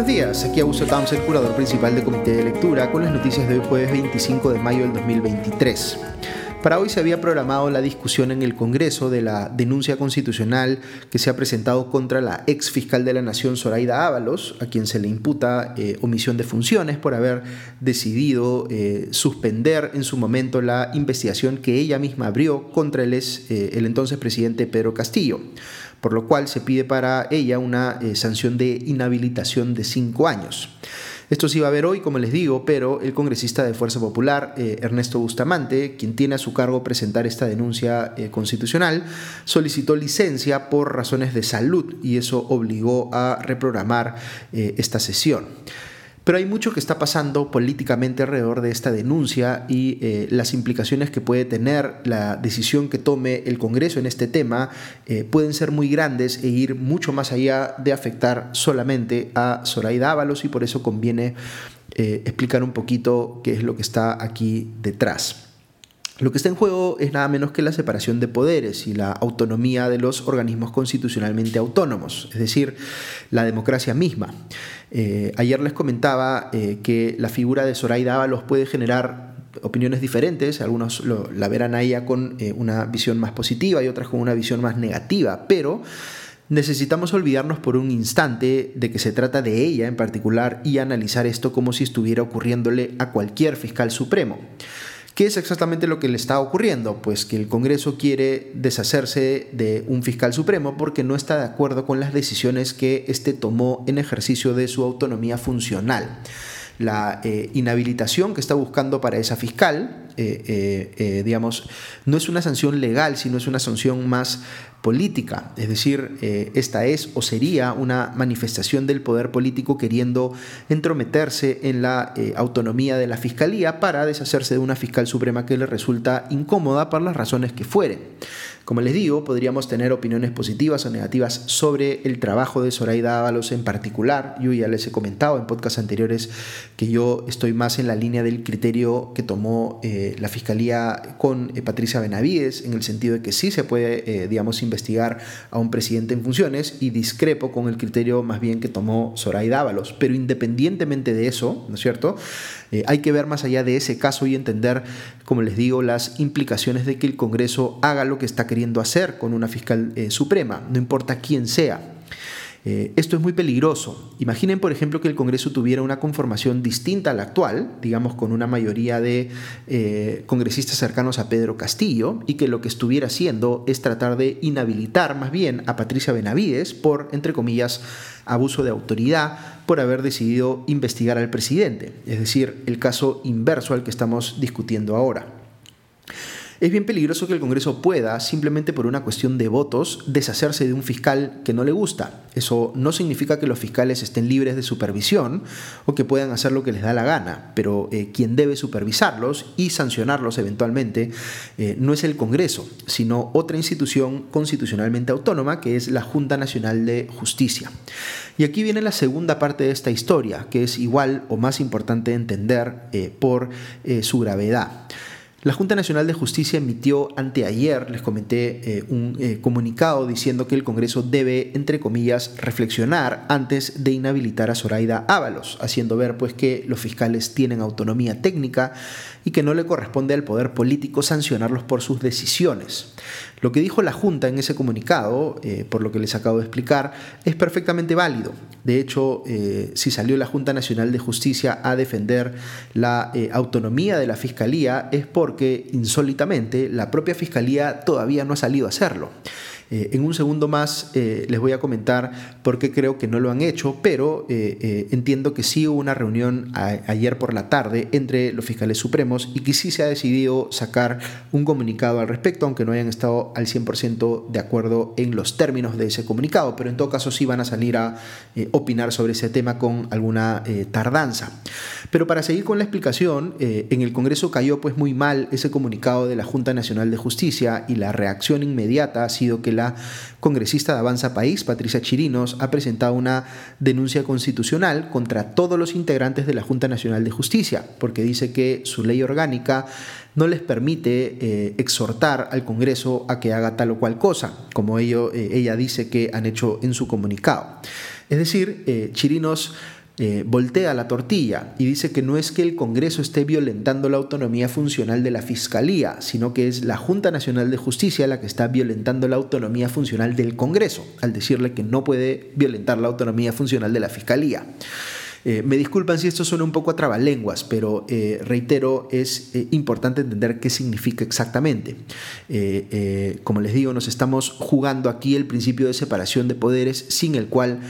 Buenos días, aquí Augusto el curador principal del Comité de Lectura, con las noticias de hoy jueves 25 de mayo del 2023. Para hoy se había programado la discusión en el Congreso de la denuncia constitucional que se ha presentado contra la ex fiscal de la Nación, Zoraida Ábalos, a quien se le imputa eh, omisión de funciones por haber decidido eh, suspender en su momento la investigación que ella misma abrió contra el, eh, el entonces presidente Pedro Castillo por lo cual se pide para ella una sanción de inhabilitación de cinco años. Esto se iba a ver hoy, como les digo, pero el congresista de Fuerza Popular, eh, Ernesto Bustamante, quien tiene a su cargo presentar esta denuncia eh, constitucional, solicitó licencia por razones de salud y eso obligó a reprogramar eh, esta sesión. Pero hay mucho que está pasando políticamente alrededor de esta denuncia y eh, las implicaciones que puede tener la decisión que tome el Congreso en este tema eh, pueden ser muy grandes e ir mucho más allá de afectar solamente a Zoraida Ábalos y por eso conviene eh, explicar un poquito qué es lo que está aquí detrás. Lo que está en juego es nada menos que la separación de poderes y la autonomía de los organismos constitucionalmente autónomos, es decir, la democracia misma. Eh, ayer les comentaba eh, que la figura de Zoraida Ábalos puede generar opiniones diferentes, algunos la verán a ella con eh, una visión más positiva y otras con una visión más negativa, pero necesitamos olvidarnos por un instante de que se trata de ella en particular y analizar esto como si estuviera ocurriéndole a cualquier fiscal supremo. ¿Qué es exactamente lo que le está ocurriendo? Pues que el Congreso quiere deshacerse de un fiscal supremo porque no está de acuerdo con las decisiones que éste tomó en ejercicio de su autonomía funcional. La eh, inhabilitación que está buscando para esa fiscal, eh, eh, digamos, no es una sanción legal, sino es una sanción más política, es decir, esta es o sería una manifestación del poder político queriendo entrometerse en la autonomía de la Fiscalía para deshacerse de una fiscal suprema que le resulta incómoda por las razones que fueren. Como les digo, podríamos tener opiniones positivas o negativas sobre el trabajo de Zoraida Ábalos en particular. Yo ya les he comentado en podcasts anteriores que yo estoy más en la línea del criterio que tomó eh, la Fiscalía con Patricia Benavides, en el sentido de que sí se puede, digamos, investigar a un presidente en funciones y discrepo con el criterio más bien que tomó Zoraida Ábalos. Pero independientemente de eso, ¿no es cierto? Eh, hay que ver más allá de ese caso y entender, como les digo, las implicaciones de que el Congreso haga lo que está queriendo hacer con una fiscal eh, suprema, no importa quién sea. Eh, esto es muy peligroso. Imaginen, por ejemplo, que el Congreso tuviera una conformación distinta a la actual, digamos con una mayoría de eh, congresistas cercanos a Pedro Castillo, y que lo que estuviera haciendo es tratar de inhabilitar más bien a Patricia Benavides por, entre comillas, abuso de autoridad por haber decidido investigar al presidente, es decir, el caso inverso al que estamos discutiendo ahora. Es bien peligroso que el Congreso pueda, simplemente por una cuestión de votos, deshacerse de un fiscal que no le gusta. Eso no significa que los fiscales estén libres de supervisión o que puedan hacer lo que les da la gana, pero eh, quien debe supervisarlos y sancionarlos eventualmente eh, no es el Congreso, sino otra institución constitucionalmente autónoma que es la Junta Nacional de Justicia. Y aquí viene la segunda parte de esta historia, que es igual o más importante de entender eh, por su gravedad. La Junta Nacional de Justicia emitió anteayer, les comenté, eh, un eh, comunicado diciendo que el Congreso debe, entre comillas, reflexionar antes de inhabilitar a Zoraida Ábalos, haciendo ver pues que los fiscales tienen autonomía técnica y que no le corresponde al poder político sancionarlos por sus decisiones. Lo que dijo la Junta en ese comunicado, eh, por lo que les acabo de explicar, es perfectamente válido. De hecho, eh, si salió la Junta Nacional de Justicia a defender la eh, autonomía de la Fiscalía es porque, insólitamente, la propia Fiscalía todavía no ha salido a hacerlo. Eh, en un segundo más eh, les voy a comentar por qué creo que no lo han hecho, pero eh, entiendo que sí hubo una reunión ayer por la tarde entre los fiscales supremos y que sí se ha decidido sacar un comunicado al respecto, aunque no hayan estado al 100% de acuerdo en los términos de ese comunicado, pero en todo caso sí van a salir a opinar sobre ese tema con alguna tardanza. Pero para seguir con la explicación, en el Congreso cayó pues muy mal ese comunicado de la Junta Nacional de Justicia y la reacción inmediata ha sido que la congresista de Avanza País, Patricia Chirinos, ha presentado una denuncia constitucional contra todos los integrantes de la Junta Nacional de Justicia, porque dice que su ley orgánica no les permite eh, exhortar al Congreso a que haga tal o cual cosa, como ello, eh, ella dice que han hecho en su comunicado. Es decir, eh, Chirinos eh, voltea la tortilla y dice que no es que el Congreso esté violentando la autonomía funcional de la Fiscalía, sino que es la Junta Nacional de Justicia la que está violentando la autonomía funcional del Congreso, al decirle que no puede violentar la autonomía funcional de la Fiscalía. Eh, me disculpan si esto suena un poco a trabalenguas, pero eh, reitero, es importante entender qué significa exactamente. como les digo, nos estamos jugando aquí el principio de separación de poderes sin el cual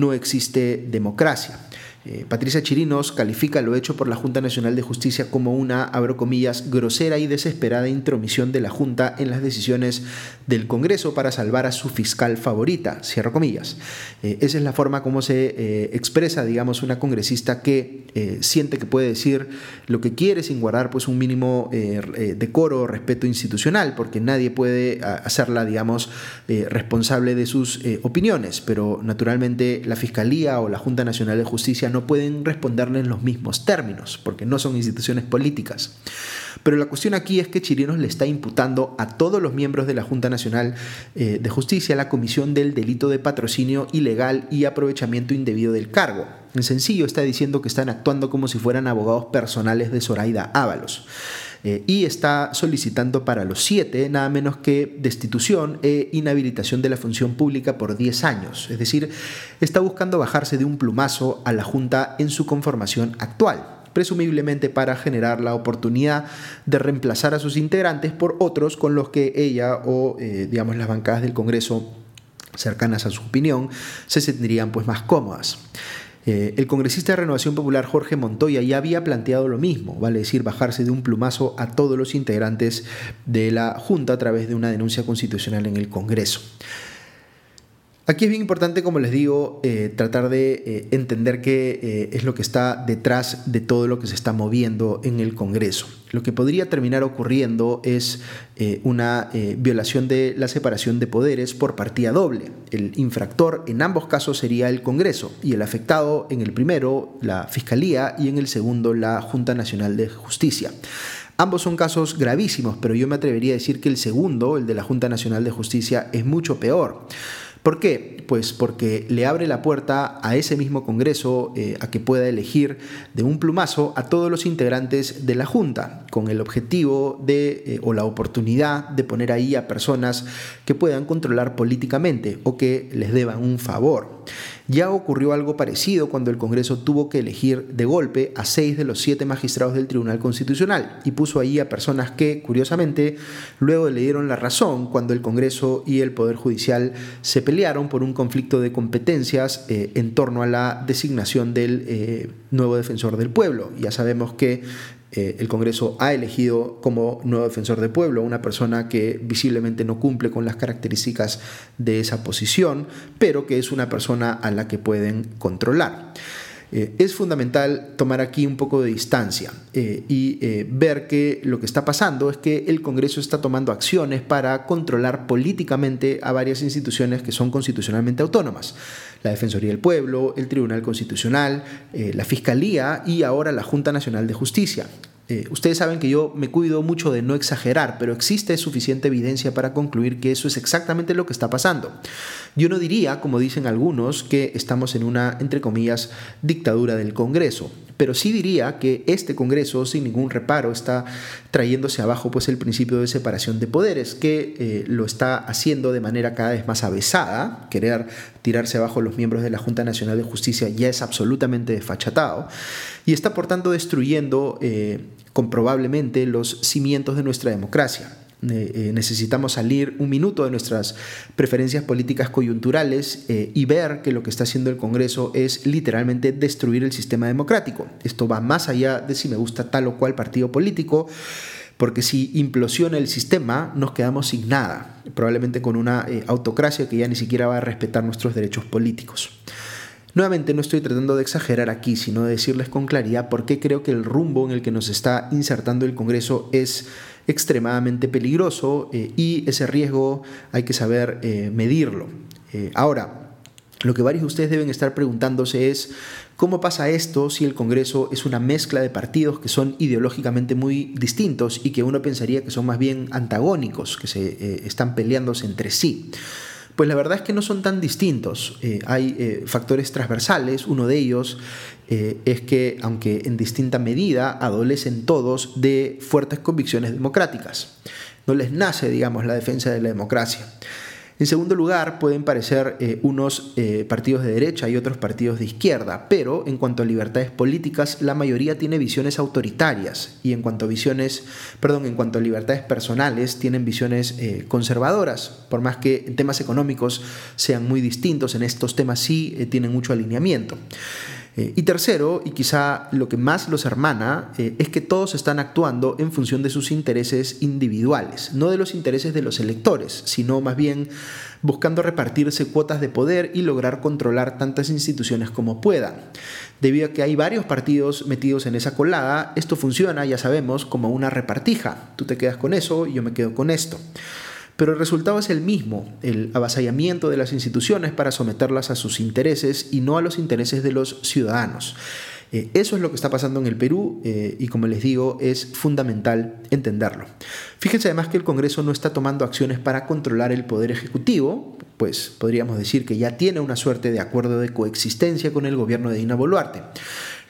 no existe democracia. Eh, Patricia Chirinos califica lo hecho por la Junta Nacional de Justicia como una, abro comillas, grosera y desesperada intromisión de la Junta en las decisiones del Congreso para salvar a su fiscal favorita, cierro comillas. Eh, esa es la forma como se eh, expresa, digamos, una congresista que siente que puede decir lo que quiere sin guardar pues un mínimo decoro o respeto institucional, porque nadie puede hacerla, digamos, responsable de sus opiniones, pero naturalmente la Fiscalía o la Junta Nacional de Justicia no pueden responderle en los mismos términos, porque no son instituciones políticas. Pero la cuestión aquí es que Chirinos le está imputando a todos los miembros de la Junta Nacional eh, de Justicia la comisión del delito de patrocinio ilegal y aprovechamiento indebido del cargo. En sencillo está diciendo que están actuando como si fueran abogados personales de Zoraida Ábalos. Eh, y está solicitando para los siete nada menos que destitución e inhabilitación de la función pública por 10 años. Es decir, está buscando bajarse de un plumazo a la Junta en su conformación actual presumiblemente para generar la oportunidad de reemplazar a sus integrantes por otros con los que ella o eh, digamos las bancadas del Congreso cercanas a su opinión se sentirían pues más cómodas. Eh, el congresista de Renovación Popular Jorge Montoya ya había planteado lo mismo, vale decir, bajarse de un plumazo a todos los integrantes de la Junta a través de una denuncia constitucional en el Congreso. Aquí es bien importante, como les digo, eh, tratar de eh, entender qué eh, es lo que está detrás de todo lo que se está moviendo en el Congreso. Lo que podría terminar ocurriendo es una violación de la separación de poderes por partida doble. El infractor en ambos casos sería el Congreso y el afectado en el primero la Fiscalía y en el segundo la Junta Nacional de Justicia. Ambos son casos gravísimos, pero yo me atrevería a decir que el segundo, el de la Junta Nacional de Justicia, es mucho peor. ¿Por qué? Pues porque le abre la puerta a ese mismo Congreso eh, a que pueda elegir de un plumazo a todos los integrantes de la Junta, con el objetivo de eh, o la oportunidad de poner ahí a personas que puedan controlar políticamente o que les deban un favor. Ya ocurrió algo parecido cuando el Congreso tuvo que elegir de golpe a seis de los siete magistrados del Tribunal Constitucional y puso ahí a personas que, curiosamente, luego le dieron la razón cuando el Congreso y el Poder Judicial se pelearon por un conflicto de competencias eh, en torno a la designación del eh, nuevo defensor del pueblo. Ya sabemos que eh, el Congreso ha elegido como nuevo defensor del pueblo una persona que visiblemente no cumple con las características de esa posición, pero que es una persona a la que pueden controlar. Eh, es fundamental tomar aquí un poco de distancia eh, y ver que lo que está pasando es que el Congreso está tomando acciones para controlar políticamente a varias instituciones que son constitucionalmente autónomas la Defensoría del Pueblo, el Tribunal Constitucional, eh, la Fiscalía y ahora la Junta Nacional de Justicia. Eh, ustedes saben que yo me cuido mucho de no exagerar, pero existe suficiente evidencia para concluir que eso es exactamente lo que está pasando. Yo no diría, como dicen algunos, que estamos en una, entre comillas, dictadura del Congreso, pero sí diría que este Congreso, sin ningún reparo, está trayéndose abajo pues, el principio de separación de poderes, que eh, lo está haciendo de manera cada vez más avesada. Querer tirarse abajo los miembros de la Junta Nacional de Justicia ya es absolutamente desfachatado y está por tanto destruyendo eh, comprobablemente los cimientos de nuestra democracia. Eh, necesitamos salir un minuto de nuestras preferencias políticas coyunturales eh, y ver que lo que está haciendo el Congreso es literalmente destruir el sistema democrático. Esto va más allá de si me gusta tal o cual partido político, porque si implosiona el sistema nos quedamos sin nada, probablemente con una autocracia que ya ni siquiera va a respetar nuestros derechos políticos. Nuevamente no estoy tratando de exagerar aquí, sino de decirles con claridad por qué creo que el rumbo en el que nos está insertando el Congreso es extremadamente peligroso eh, y ese riesgo hay que saber eh, medirlo. Eh, ahora, lo que varios de ustedes deben estar preguntándose es cómo pasa esto si el Congreso es una mezcla de partidos que son ideológicamente muy distintos y que uno pensaría que son más bien antagónicos, que se están peleándose entre sí. Pues la verdad es que no son tan distintos. hay factores transversales. Uno de ellos es que, aunque en distinta medida, adolecen todos de fuertes convicciones democráticas. No les nace, digamos, la defensa de la democracia. En segundo lugar, pueden parecer eh, unos eh, partidos de derecha y otros partidos de izquierda, pero en cuanto a libertades políticas, la mayoría tiene visiones autoritarias y en cuanto a visiones, perdón, en cuanto a libertades personales, tienen visiones eh, conservadoras, por más que en temas económicos sean muy distintos, en estos temas sí tienen mucho alineamiento. Eh, y tercero, y quizá lo que más los hermana, eh, es que todos están actuando en función de sus intereses individuales, no de los intereses de los electores, sino más bien buscando repartirse cuotas de poder y lograr controlar tantas instituciones como puedan. Debido a que hay varios partidos metidos en esa colada, esto funciona, ya sabemos, como una repartija. Tú te quedas con eso y yo me quedo con esto. Pero el resultado es el mismo, el avasallamiento de las instituciones para someterlas a sus intereses y no a los intereses de los ciudadanos. Eh, eso es lo que está pasando en el Perú eh, y como les digo es fundamental entenderlo. Fíjense además que el Congreso no está tomando acciones para controlar el Poder Ejecutivo, pues podríamos decir que ya tiene una suerte de acuerdo de coexistencia con el gobierno de Dina Boluarte.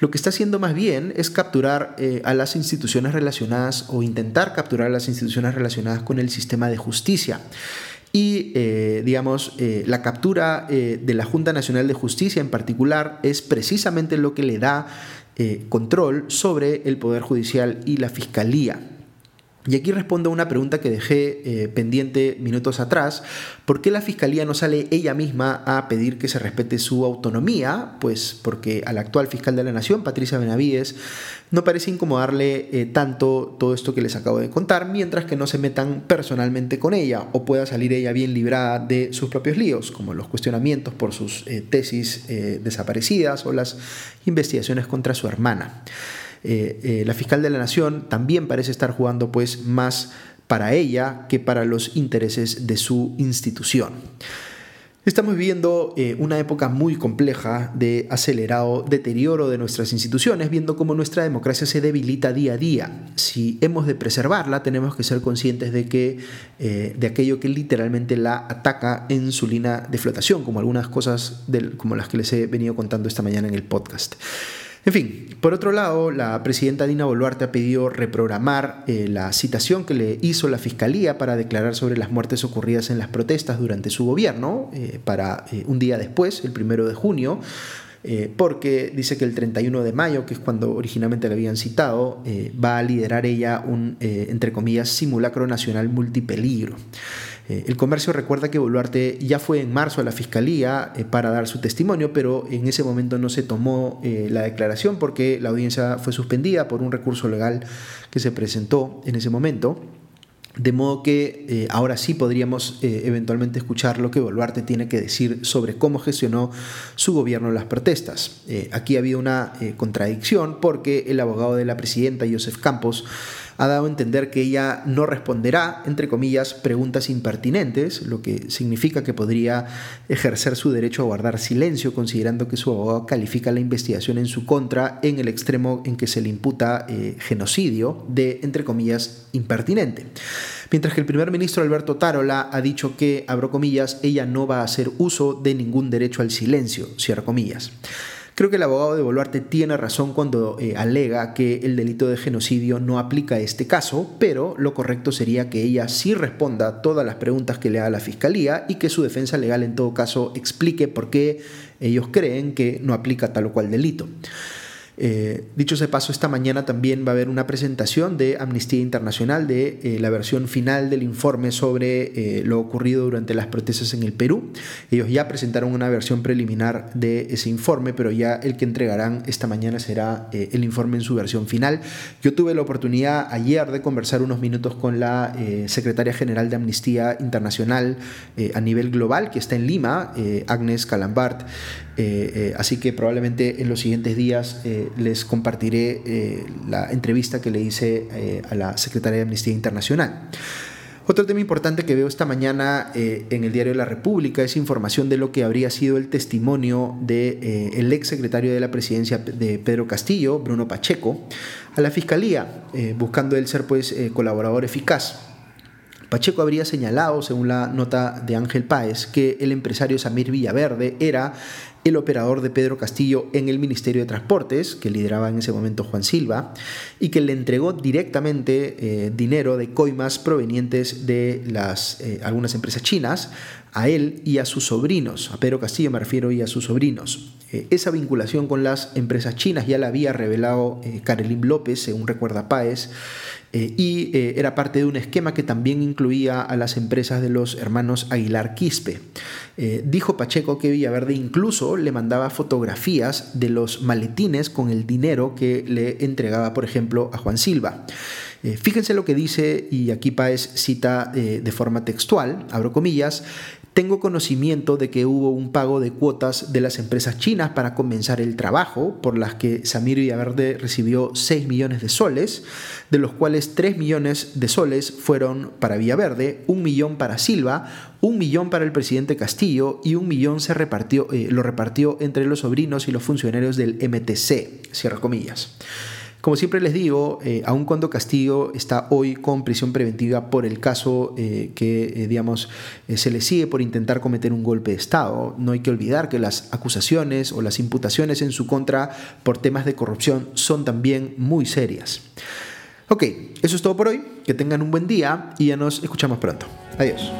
Lo que está haciendo más bien es capturar eh, a las instituciones relacionadas o intentar capturar a las instituciones relacionadas con el sistema de justicia. Y, eh, digamos, eh, la captura de la Junta Nacional de Justicia en particular es precisamente lo que le da control sobre el Poder Judicial y la Fiscalía. Y aquí respondo a una pregunta que dejé eh, pendiente minutos atrás. ¿Por qué la Fiscalía no sale ella misma a pedir que se respete su autonomía? Pues porque al actual fiscal de la Nación, Patricia Benavides, no parece incomodarle eh, tanto todo esto que les acabo de contar, mientras que no se metan personalmente con ella o pueda salir ella bien librada de sus propios líos, como los cuestionamientos por sus eh, tesis desaparecidas o las investigaciones contra su hermana. Eh, eh, la fiscal de la Nación también parece estar jugando pues más para ella que para los intereses de su institución. Estamos viviendo eh, una época muy compleja de acelerado deterioro de nuestras instituciones, viendo cómo nuestra democracia se debilita día a día. Si hemos de preservarla, tenemos que ser conscientes de que de aquello que literalmente la ataca en su línea de flotación, como algunas cosas como las que les he venido contando esta mañana en el podcast. En fin, por otro lado, la presidenta Dina Boluarte ha pedido reprogramar eh, la citación que le hizo la Fiscalía para declarar sobre las muertes ocurridas en las protestas durante su gobierno, eh, para eh, un día después, el primero de junio, porque dice que el 31 de mayo, que es cuando originalmente la habían citado, va a liderar ella un, entre comillas, simulacro nacional multipeligro. Eh, el comercio recuerda que Boluarte ya fue en marzo a la fiscalía eh, para dar su testimonio, pero en ese momento no se tomó eh, la declaración porque la audiencia fue suspendida por un recurso legal que se presentó en ese momento. De modo que ahora sí podríamos eventualmente escuchar lo que Boluarte tiene que decir sobre cómo gestionó su gobierno las protestas. aquí ha habido una contradicción porque el abogado de la presidenta, Joseph Campos, ha dado a entender que ella no responderá, entre comillas, preguntas impertinentes, lo que significa que podría ejercer su derecho a guardar silencio, considerando que su abogado califica la investigación en su contra en el extremo en que se le imputa eh, genocidio de, entre comillas, impertinente. Mientras que el primer ministro Alberto Tarola ha dicho que, abro comillas, ella no va a hacer uso de ningún derecho al silencio, cierro comillas. Creo que el abogado de Boluarte tiene razón cuando eh, alega que el delito de genocidio no aplica a este caso, pero lo correcto sería que ella sí responda todas las preguntas que le haga la fiscalía y que su defensa legal en todo caso explique por qué ellos creen que no aplica tal o cual delito. Eh, dicho ese paso, esta mañana también va a haber una presentación de Amnistía Internacional de eh, la versión final del informe sobre eh, lo ocurrido durante las protestas en el Perú. Ellos ya presentaron una versión preliminar de ese informe, pero ya el que entregarán esta mañana será el informe en su versión final. Yo tuve la oportunidad ayer de conversar unos minutos con la secretaria general de Amnistía Internacional a nivel global, que está en Lima, Agnes Calambart. así que probablemente en los siguientes días les compartiré eh, la entrevista que le hice eh, a la secretaria de Amnistía Internacional. Otro tema importante que veo esta mañana eh, en el diario La República es información de lo que habría sido el testimonio del de, ex secretario de la presidencia de Pedro Castillo, Bruno Pacheco, a la fiscalía, buscando él ser pues colaborador eficaz. Pacheco habría señalado, según la nota de Ángel Páez, que el empresario Samir Villaverde era el operador de Pedro Castillo en el Ministerio de Transportes, que lideraba en ese momento Juan Silva, y que le entregó directamente eh, dinero de coimas provenientes de las, eh, algunas empresas chinas a él y a sus sobrinos. A Pedro Castillo me refiero y a sus sobrinos. Eh, esa vinculación con las empresas chinas ya la había revelado Karelín López, según recuerda Páez, eh, y eh, era parte de un esquema que también incluía a las empresas de los hermanos Aguilar Quispe. Eh, dijo Pacheco que Villaverde incluso le mandaba fotografías de los maletines con el dinero que le entregaba, por ejemplo, a Juan Silva. Fíjense lo que dice, y aquí Páez cita de forma textual, abro comillas, tengo conocimiento de que hubo un pago de cuotas de las empresas chinas para comenzar el trabajo, por las que Samir Villaverde recibió 6 millones de soles, de los cuales 3 millones de soles fueron para Villaverde, un millón para Silva, un millón para el presidente Castillo y un millón se repartió, eh, lo repartió entre los sobrinos y los funcionarios del MTC, cierra comillas. Como siempre les digo, eh, aun cuando Castillo está hoy con prisión preventiva por el caso eh, que, eh, digamos, se le sigue por intentar cometer un golpe de Estado, no hay que olvidar que las acusaciones o las imputaciones en su contra por temas de corrupción son también muy serias. Ok, eso es todo por hoy. Que tengan un buen día y ya nos escuchamos pronto. Adiós.